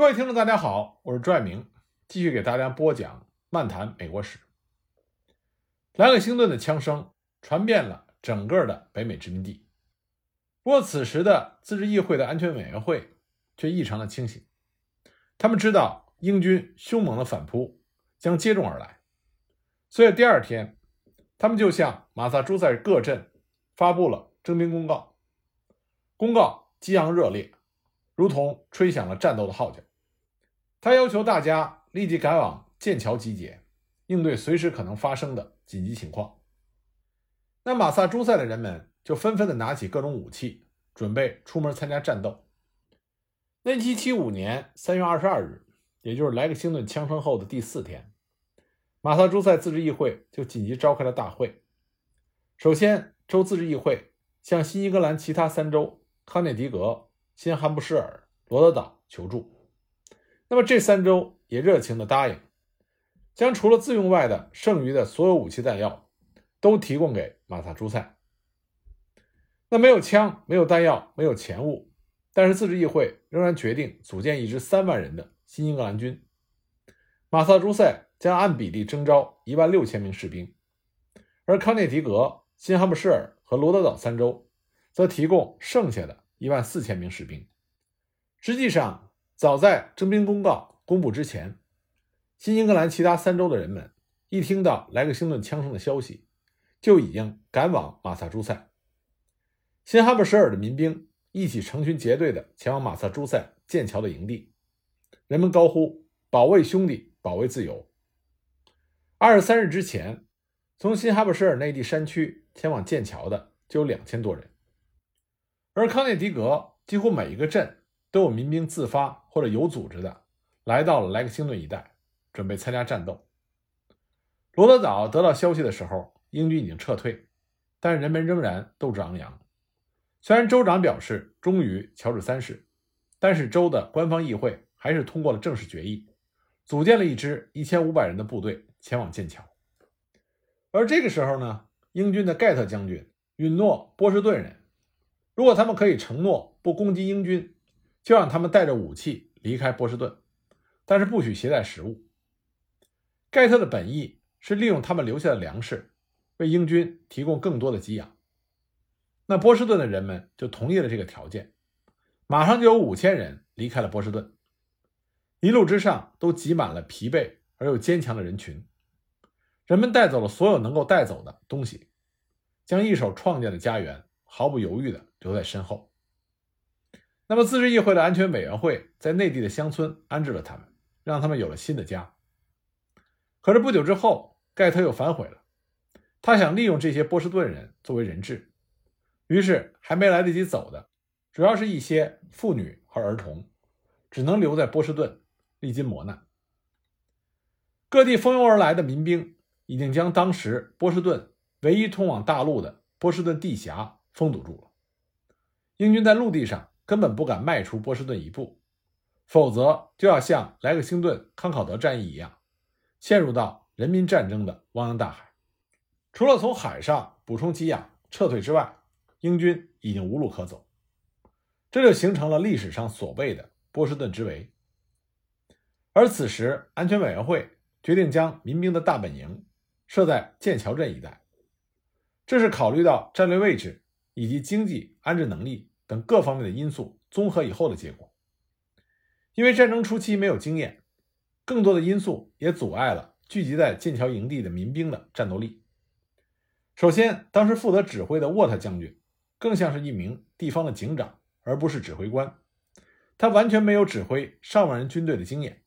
各位听众，大家好，我是朱爱明，继续给大家播讲《漫谈美国史》。莱克星顿的枪声传遍了整个的北美殖民地，不过此时的自治议会的安全委员会却异常的清醒，他们知道英军凶猛的反扑将接踵而来，所以第二天，他们就向马萨诸塞各镇发布了征兵公告，公告激昂热烈。如同吹响了战斗的号角，他要求大家立即赶往剑桥集结，应对随时可能发生的紧急情况。那马萨诸塞的人们就纷纷的拿起各种武器，准备出门参加战斗。那1775年3月22日，也就是莱克星顿枪声后的第四天，马萨诸塞自治议会就紧急召开了大会。首先，州自治议会向新英格兰其他三州康涅狄格。新罕布什尔、罗德岛求助，那么这三州也热情地答应，将除了自用外的剩余的所有武器弹药都提供给马萨诸塞。那没有枪、没有弹药、没有钱物，但是自治议会仍然决定组建一支三万人的新英格兰军。马萨诸塞将按比例征召一万六千名士兵，而康涅狄格、新罕布什尔和罗德岛三州则提供剩下的。一万四千名士兵。实际上，早在征兵公告公布之前，新英格兰其他三州的人们一听到莱克星顿枪声的消息，就已经赶往马萨诸塞。新哈布什尔的民兵一起成群结队的前往马萨诸塞剑桥的营地，人们高呼“保卫兄弟，保卫自由”。二十三日之前，从新哈布什尔内地山区前往剑桥的就有两千多人。而康涅狄格几乎每一个镇都有民兵自发或者有组织的来到了莱克星顿一带，准备参加战斗。罗德岛得到消息的时候，英军已经撤退，但是人们仍然斗志昂扬。虽然州长表示忠于乔治三世，但是州的官方议会还是通过了正式决议，组建了一支一千五百人的部队前往剑桥。而这个时候呢，英军的盖特将军允诺波士顿人。如果他们可以承诺不攻击英军，就让他们带着武器离开波士顿，但是不许携带食物。盖特的本意是利用他们留下的粮食，为英军提供更多的给养。那波士顿的人们就同意了这个条件，马上就有五千人离开了波士顿，一路之上都挤满了疲惫而又坚强的人群。人们带走了所有能够带走的东西，将一手创建的家园毫不犹豫的。留在身后。那么，自治议会的安全委员会在内地的乡村安置了他们，让他们有了新的家。可是不久之后，盖特又反悔了，他想利用这些波士顿人作为人质，于是还没来得及走的，主要是一些妇女和儿童，只能留在波士顿历经磨难。各地蜂拥而来的民兵已经将当时波士顿唯一通往大陆的波士顿地峡封堵住了。英军在陆地上根本不敢迈出波士顿一步，否则就要像莱克星顿康考德战役一样，陷入到人民战争的汪洋大海。除了从海上补充给养撤退之外，英军已经无路可走，这就形成了历史上所谓的波士顿之围。而此时，安全委员会决定将民兵的大本营设在剑桥镇一带，这是考虑到战略位置以及经济安置能力。等各方面的因素综合以后的结果，因为战争初期没有经验，更多的因素也阻碍了聚集在剑桥营地的民兵的战斗力。首先，当时负责指挥的沃特将军更像是一名地方的警长，而不是指挥官，他完全没有指挥上万人军队的经验。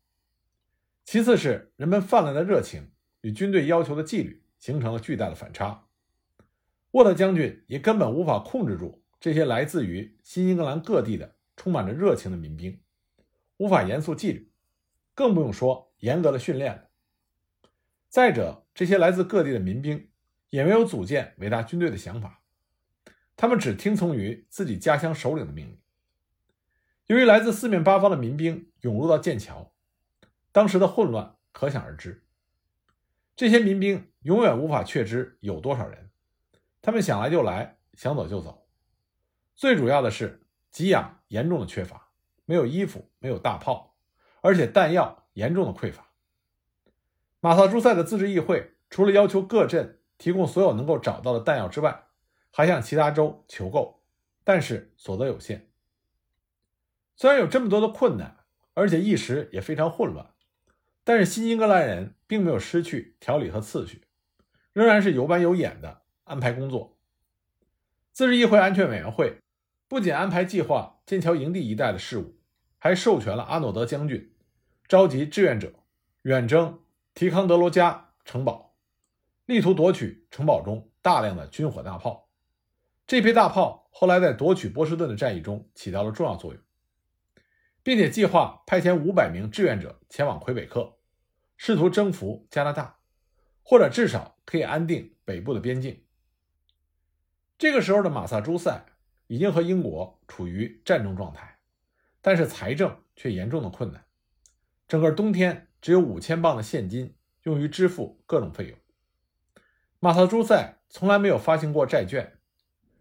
其次是人们泛滥的热情与军队要求的纪律形成了巨大的反差，沃特将军也根本无法控制住。这些来自于新英格兰各地的充满着热情的民兵，无法严肃纪律，更不用说严格的训练了。再者，这些来自各地的民兵也没有组建伟大军队的想法，他们只听从于自己家乡首领的命令。由于来自四面八方的民兵涌入到剑桥，当时的混乱可想而知。这些民兵永远无法确知有多少人，他们想来就来，想走就走。最主要的是给养严重的缺乏，没有衣服，没有大炮，而且弹药严重的匮乏。马萨诸塞的自治议会除了要求各镇提供所有能够找到的弹药之外，还向其他州求购，但是所得有限。虽然有这么多的困难，而且一时也非常混乱，但是新英格兰人并没有失去条理和次序，仍然是有板有眼的安排工作。自治议会安全委员会不仅安排计划剑桥营地一带的事务，还授权了阿诺德将军召集志愿者远征提康德罗加城堡，力图夺取城堡中大量的军火大炮。这批大炮后来在夺取波士顿的战役中起到了重要作用。并且计划派遣五百名志愿者前往魁北克，试图征服加拿大，或者至少可以安定北部的边境。这个时候的马萨诸塞已经和英国处于战争状态，但是财政却严重的困难。整个冬天只有五千磅的现金用于支付各种费用。马萨诸塞从来没有发行过债券，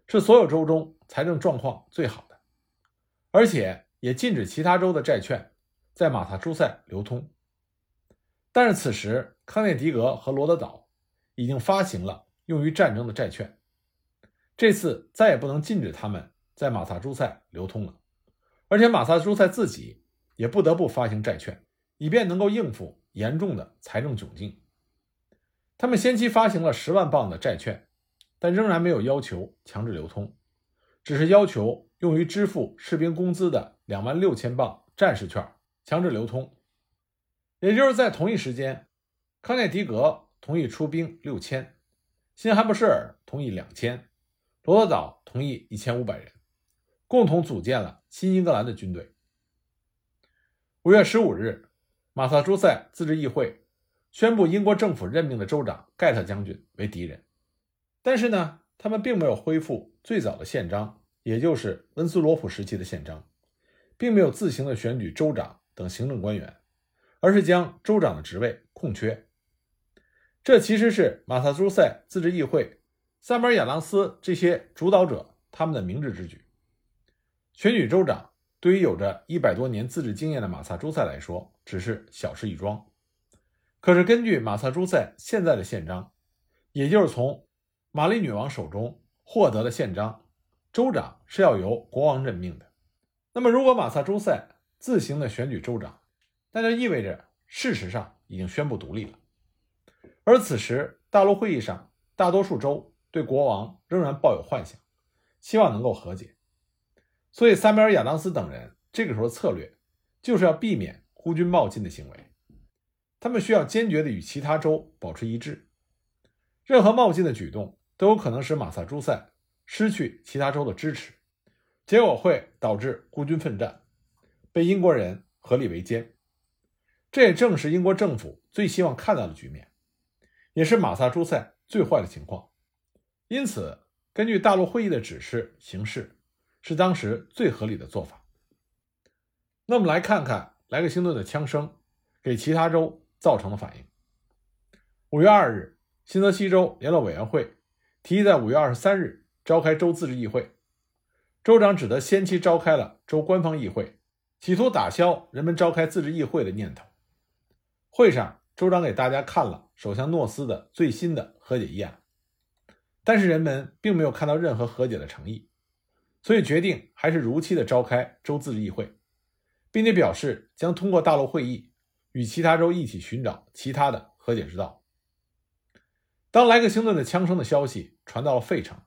是所有州中财政状况最好的，而且。也禁止其他州的债券在马萨诸塞流通，但是此时康涅狄格和罗德岛已经发行了用于战争的债券，这次再也不能禁止他们在马萨诸塞流通了，而且马萨诸塞自己也不得不发行债券，以便能够应付严重的财政窘境。他们先期发行了十万镑的债券，但仍然没有要求强制流通，只是要求。用于支付士兵工资的两万六千镑战士券强制流通，也就是在同一时间，康涅狄格同意出兵六千，新罕布什尔同意两千，罗德岛同意一千五百人，共同组建了新英格兰的军队。五月十五日，马萨诸塞自治议会宣布英国政府任命的州长盖特将军为敌人，但是呢，他们并没有恢复最早的宪章。也就是温斯罗普时期的宪章，并没有自行的选举州长等行政官员，而是将州长的职位空缺。这其实是马萨诸塞自治议会、萨马尔亚当斯这些主导者他们的明智之举。选举州长对于有着一百多年自治经验的马萨诸塞来说，只是小事一桩。可是根据马萨诸塞现在的宪章，也就是从玛丽女王手中获得的宪章。州长是要由国王任命的。那么，如果马萨诸塞自行的选举州长，那就意味着事实上已经宣布独立了。而此时，大陆会议上大多数州对国王仍然抱有幻想，希望能够和解。所以，塞缪尔·亚当斯等人这个时候策略就是要避免孤军冒进的行为。他们需要坚决地与其他州保持一致。任何冒进的举动都有可能使马萨诸塞。失去其他州的支持，结果会导致孤军奋战，被英国人合力围歼。这也正是英国政府最希望看到的局面，也是马萨诸塞最坏的情况。因此，根据大陆会议的指示行事，是当时最合理的做法。那我们来看看莱克星顿的枪声给其他州造成的反应。五月二日，新泽西州联络委员会提议在五月二十三日。召开州自治议会，州长只得先期召开了州官方议会，企图打消人们召开自治议会的念头。会上，州长给大家看了首相诺斯的最新的和解议案，但是人们并没有看到任何和解的诚意，所以决定还是如期的召开州自治议会，并且表示将通过大陆会议与其他州一起寻找其他的和解之道。当莱克星顿的枪声的消息传到了费城。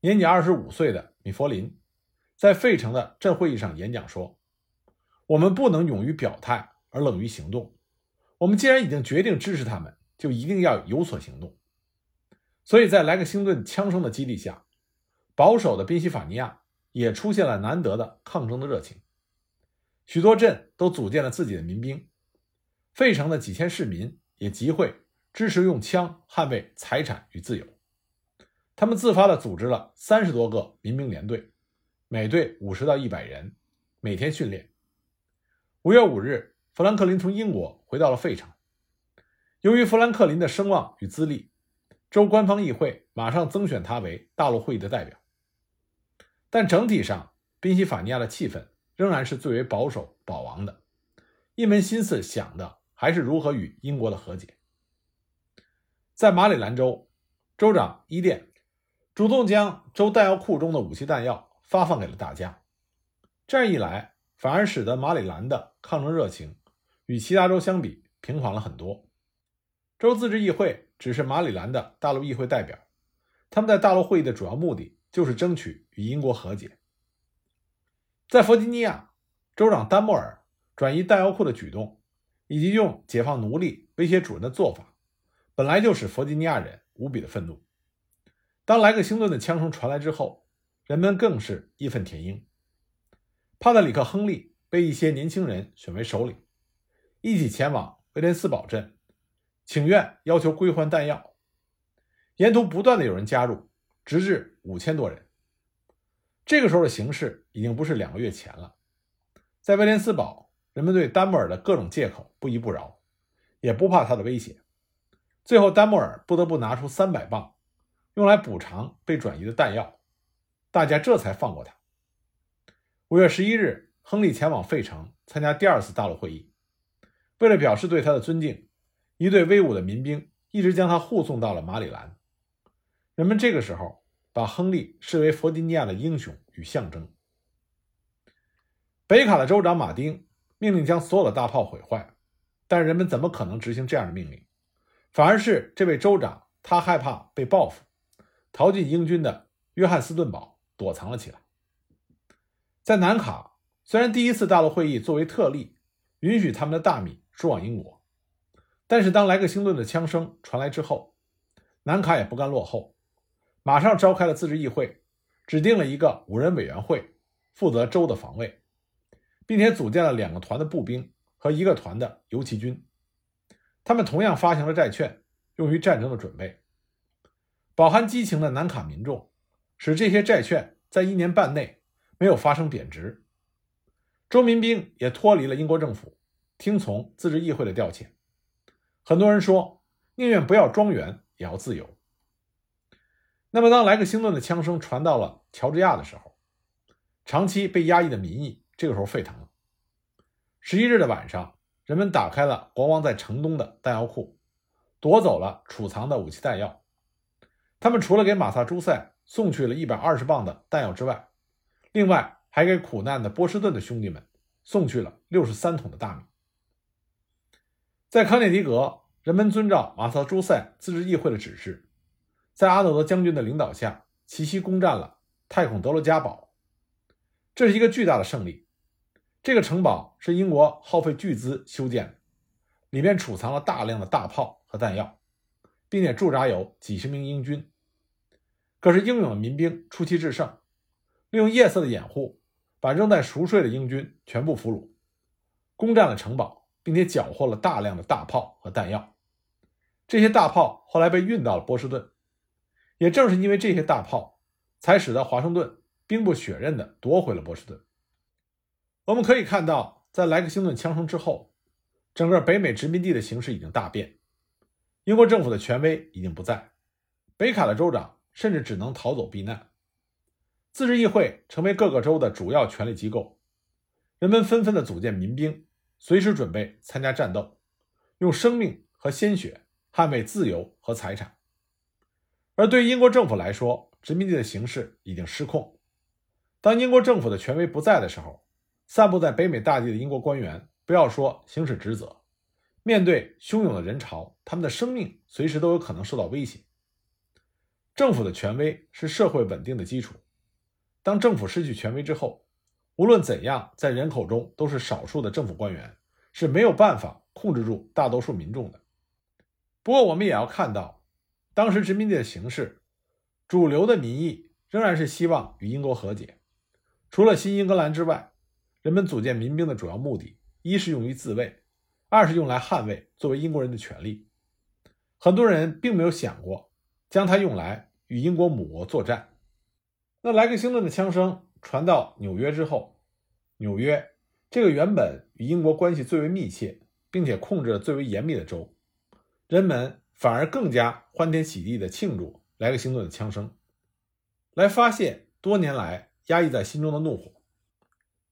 年仅二十五岁的米弗林在费城的镇会议上演讲说：“我们不能勇于表态而冷于行动。我们既然已经决定支持他们，就一定要有所行动。”所以在莱克星顿枪声的激励下，保守的宾夕法尼亚也出现了难得的抗争的热情。许多镇都组建了自己的民兵，费城的几千市民也集会支持用枪捍卫财产与自由。他们自发地组织了三十多个民兵连队，每队五十到一百人，每天训练。五月五日，富兰克林从英国回到了费城。由于富兰克林的声望与资历，州官方议会马上增选他为大陆会议的代表。但整体上，宾夕法尼亚的气氛仍然是最为保守、保王的，一门心思想的还是如何与英国的和解。在马里兰州，州长伊甸主动将州弹药库中的武器弹药发放给了大家，这样一来，反而使得马里兰的抗争热情与其他州相比平缓了很多。州自治议会只是马里兰的大陆议会代表，他们在大陆会议的主要目的就是争取与英国和解。在弗吉尼亚，州长丹莫尔转移弹药库的举动，以及用解放奴隶威胁主人的做法，本来就使弗吉尼亚人无比的愤怒。当莱克星顿的枪声传来之后，人们更是义愤填膺。帕特里克·亨利被一些年轻人选为首领，一起前往威廉斯堡镇，请愿要求归还弹药。沿途不断的有人加入，直至五千多人。这个时候的形势已经不是两个月前了，在威廉斯堡，人们对丹莫尔的各种借口不依不饶，也不怕他的威胁。最后，丹莫尔不得不拿出三百磅，用来补偿被转移的弹药，大家这才放过他。五月十一日，亨利前往费城参加第二次大陆会议，为了表示对他的尊敬，一队威武的民兵一直将他护送到了马里兰。人们这个时候。把亨利视为弗吉尼亚的英雄与象征。北卡的州长马丁命令将所有的大炮毁坏，但人们怎么可能执行这样的命令？反而是这位州长，他害怕被报复，逃进英军的约翰斯顿堡躲藏了起来。在南卡，虽然第一次大陆会议作为特例，允许他们的大米输往英国，但是当莱克星顿的枪声传来之后，南卡也不甘落后。马上召开了自治议会，指定了一个五人委员会负责州的防卫，并且组建了两个团的步兵和一个团的游骑军。他们同样发行了债券，用于战争的准备。饱含激情的南卡民众使这些债券在一年半内没有发生贬值。州民兵也脱离了英国政府，听从自治议会的调遣。很多人说，宁愿不要庄园，也要自由。那么，当莱克星顿的枪声传到了乔治亚的时候，长期被压抑的民意这个时候沸腾了。十一日的晚上，人们打开了国王在城东的弹药库，夺走了储藏的武器弹药。他们除了给马萨诸塞送去了一百二十磅的弹药之外，另外还给苦难的波士顿的兄弟们送去了六十三桶的大米。在康涅狄格，人们遵照马萨诸塞自治议会的指示。在阿诺德将军的领导下，齐齐攻占了泰孔德罗加堡，这是一个巨大的胜利。这个城堡是英国耗费巨资修建的，里面储藏了大量的大炮和弹药，并且驻扎有几十名英军。可是英勇的民兵出奇制胜，利用夜色的掩护，把仍在熟睡的英军全部俘虏，攻占了城堡，并且缴获了大量的大炮和弹药。这些大炮后来被运到了波士顿。也正是因为这些大炮，才使得华盛顿兵不血刃地夺回了波士顿。我们可以看到，在莱克星顿枪声之后，整个北美殖民地的形势已经大变，英国政府的权威已经不在，北卡的州长甚至只能逃走避难。自治议会成为各个州的主要权力机构，人们纷纷地组建民兵，随时准备参加战斗，用生命和鲜血捍卫自由和财产。而对英国政府来说，殖民地的形势已经失控。当英国政府的权威不在的时候，散布在北美大地的英国官员，不要说行使职责，面对汹涌的人潮，他们的生命随时都有可能受到威胁。政府的权威是社会稳定的基础。当政府失去权威之后，无论怎样，在人口中都是少数的政府官员是没有办法控制住大多数民众的。不过，我们也要看到。当时殖民地的形势，主流的民意仍然是希望与英国和解。除了新英格兰之外，人们组建民兵的主要目的，一是用于自卫，二是用来捍卫作为英国人的权利。很多人并没有想过将它用来与英国母国作战。那莱克星顿的枪声传到纽约之后，纽约这个原本与英国关系最为密切，并且控制最为严密的州，人们。反而更加欢天喜地地庆祝莱克星顿的枪声，来发泄多年来压抑在心中的怒火。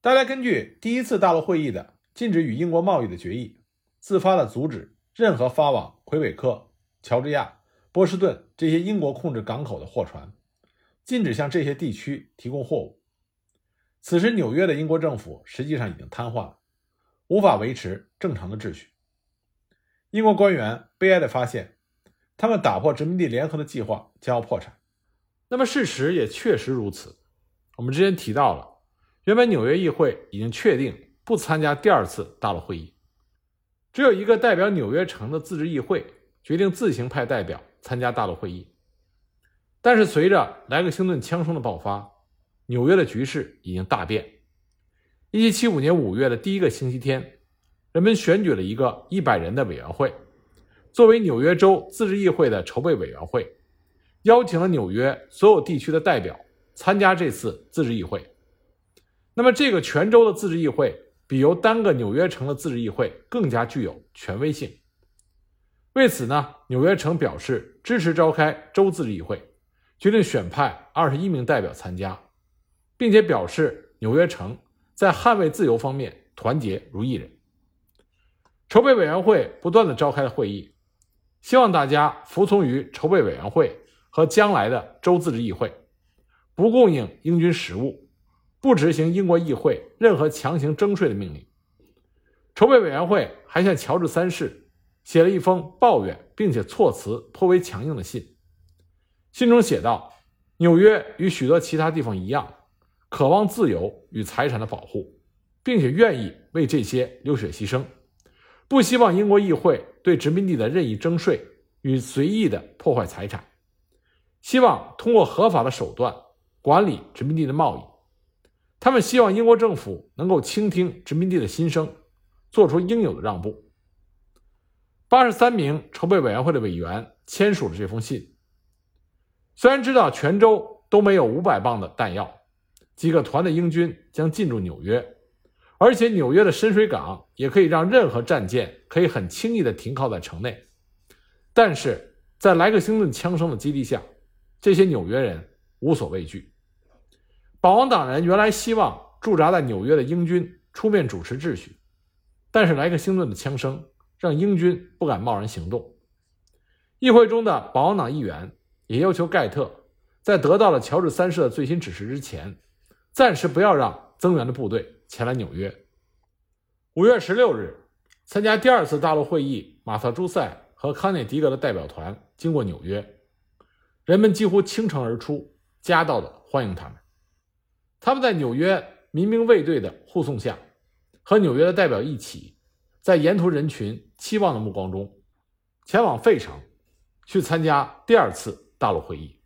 大家根据第一次大陆会议的禁止与英国贸易的决议，自发地阻止任何发往魁北克、乔治亚、波士顿这些英国控制港口的货船，禁止向这些地区提供货物。此时，纽约的英国政府实际上已经瘫痪了，无法维持正常的秩序。英国官员悲哀地发现，他们打破殖民地联合的计划将要破产。那么，事实也确实如此。我们之前提到了，原本纽约议会已经确定不参加第二次大陆会议，只有一个代表纽约城的自治议会决定自行派代表参加大陆会议。但是，随着莱克星顿枪声的爆发，纽约的局势已经大变。1775年5月的第一个星期天，人们选举了一个100人的委员会，作为纽约州自治议会的筹备委员会，邀请了纽约所有地区的代表参加这次自治议会。那么，这个全州的自治议会比由单个纽约城的自治议会更加具有权威性。为此呢，纽约城表示支持召开州自治议会，决定选派21名代表参加。并且表示，纽约城在捍卫自由方面团结如一人。筹备委员会不断的召开了会议，希望大家服从于筹备委员会和将来的州自治议会，不供应英军食物，不执行英国议会任何强行征税的命令。筹备委员会还向乔治三世写了一封抱怨并且措辞颇为强硬的信，信中写道：“纽约与许多其他地方一样。”渴望自由与财产的保护，并且愿意为这些流血牺牲，不希望英国议会对殖民地的任意征税与随意的破坏财产，希望通过合法的手段管理殖民地的贸易。他们希望英国政府能够倾听殖民地的心声，做出应有的让步。八十三名筹备委员会的委员签署了这封信。虽然知道全州都没有五百磅的弹药。几个团的英军将进驻纽约，而且纽约的深水港也可以让任何战舰可以很轻易地停靠在城内。但是在莱克星顿枪声的激励下，这些纽约人无所畏惧。保王党人原来希望驻扎在纽约的英军出面主持秩序，但是莱克星顿的枪声让英军不敢贸然行动。议会中的保王党议员也要求盖特在得到了乔治三世的最新指示之前。暂时不要让增援的部队前来纽约。五月十六日，参加第二次大陆会议马萨诸塞和康涅狄格的代表团经过纽约，人们几乎倾城而出，夹道的欢迎他们。他们在纽约民兵卫队的护送下，和纽约的代表一起，在沿途人群期望的目光中，前往费城，去参加第二次大陆会议。